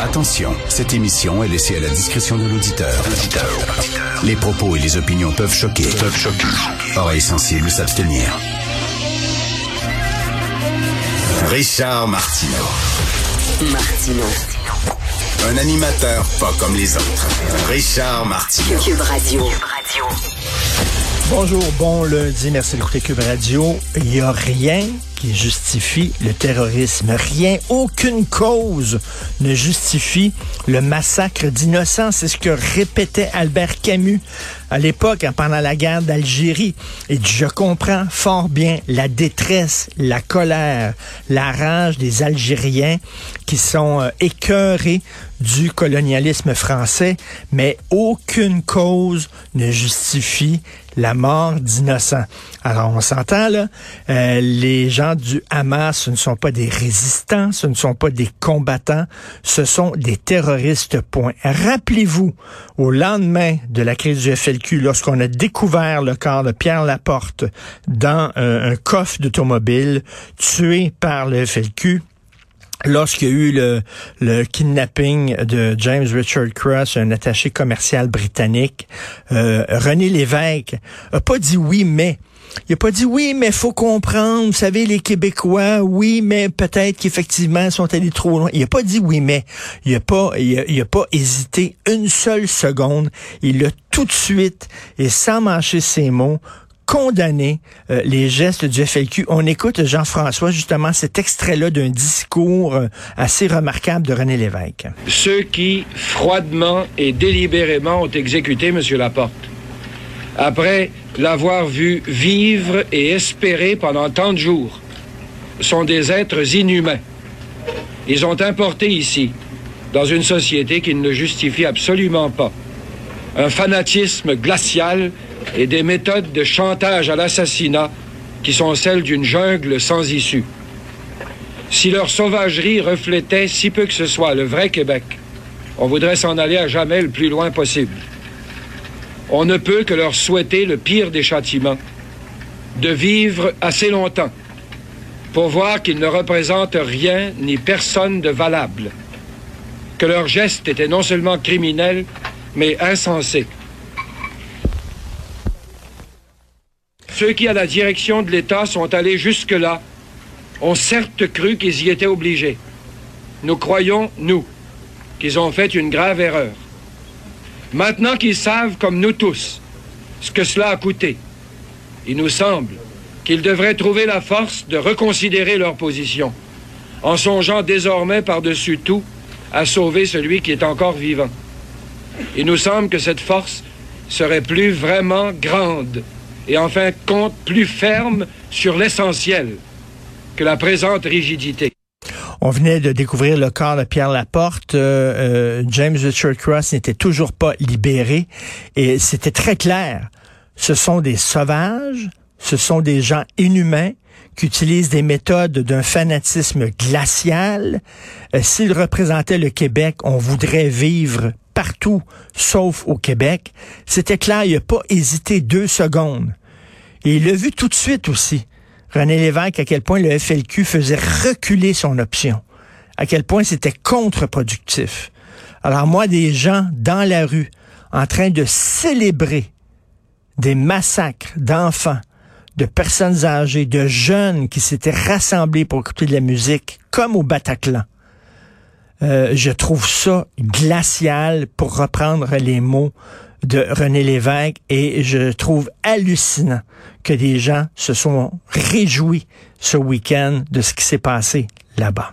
Attention, cette émission est laissée à la discrétion de l'auditeur. Les propos et les opinions peuvent choquer. Peuvent choquer. Oreilles sensibles s'abstenir. Richard Martineau. Martino. Un animateur pas comme les autres. Richard Martineau. Cube Radio. Bonjour, bon lundi, merci d'écouter Cube Radio. Il n'y a rien qui justifie le terrorisme. Rien, aucune cause ne justifie le massacre d'innocents. C'est ce que répétait Albert Camus à l'époque, hein, pendant la guerre d'Algérie. Et je comprends fort bien la détresse, la colère, la rage des Algériens qui sont euh, écœurés du colonialisme français, mais aucune cause ne justifie la mort d'innocents. Alors on s'entend là, euh, les gens du Hamas, ce ne sont pas des résistants, ce ne sont pas des combattants, ce sont des terroristes. Rappelez-vous, au lendemain de la crise du FLQ, lorsqu'on a découvert le corps de Pierre Laporte dans euh, un coffre d'automobile tué par le FLQ, lorsqu'il y a eu le, le, kidnapping de James Richard Cross, un attaché commercial britannique, euh, René Lévesque a pas dit oui, mais il a pas dit oui, mais faut comprendre, vous savez, les Québécois, oui, mais peut-être qu'effectivement, ils sont allés trop loin. Il a pas dit oui, mais il a pas, il a, il a pas hésité une seule seconde. Il a tout de suite, et sans mâcher ses mots, condamné euh, les gestes du FLQ. On écoute Jean-François justement cet extrait-là d'un discours euh, assez remarquable de René Lévesque. Ceux qui froidement et délibérément ont exécuté M. Laporte, après l'avoir vu vivre et espérer pendant tant de jours, sont des êtres inhumains. Ils ont importé ici, dans une société qui ne le justifie absolument pas, un fanatisme glacial et des méthodes de chantage à l'assassinat qui sont celles d'une jungle sans issue. Si leur sauvagerie reflétait si peu que ce soit le vrai Québec, on voudrait s'en aller à jamais le plus loin possible. On ne peut que leur souhaiter le pire des châtiments, de vivre assez longtemps pour voir qu'ils ne représentent rien ni personne de valable, que leurs gestes étaient non seulement criminels, mais insensés. Ceux qui, à la direction de l'État, sont allés jusque-là, ont certes cru qu'ils y étaient obligés. Nous croyons, nous, qu'ils ont fait une grave erreur. Maintenant qu'ils savent, comme nous tous, ce que cela a coûté, il nous semble qu'ils devraient trouver la force de reconsidérer leur position, en songeant désormais par-dessus tout à sauver celui qui est encore vivant. Il nous semble que cette force serait plus vraiment grande et en fin de compte plus ferme sur l'essentiel que la présente rigidité. On venait de découvrir le corps de Pierre Laporte. Euh, euh, James Richard Cross n'était toujours pas libéré. Et c'était très clair. Ce sont des sauvages, ce sont des gens inhumains qui utilisent des méthodes d'un fanatisme glacial. Euh, S'ils représentaient le Québec, on voudrait vivre partout, sauf au Québec. C'était clair, il n'a pas hésité deux secondes. Et il l'a vu tout de suite aussi. René Lévesque, à quel point le FLQ faisait reculer son option, à quel point c'était contre-productif. Alors moi, des gens dans la rue en train de célébrer des massacres d'enfants, de personnes âgées, de jeunes qui s'étaient rassemblés pour écouter de la musique, comme au Bataclan. Euh, je trouve ça glacial pour reprendre les mots de René Lévesque et je trouve hallucinant que des gens se sont réjouis ce week-end de ce qui s'est passé là-bas.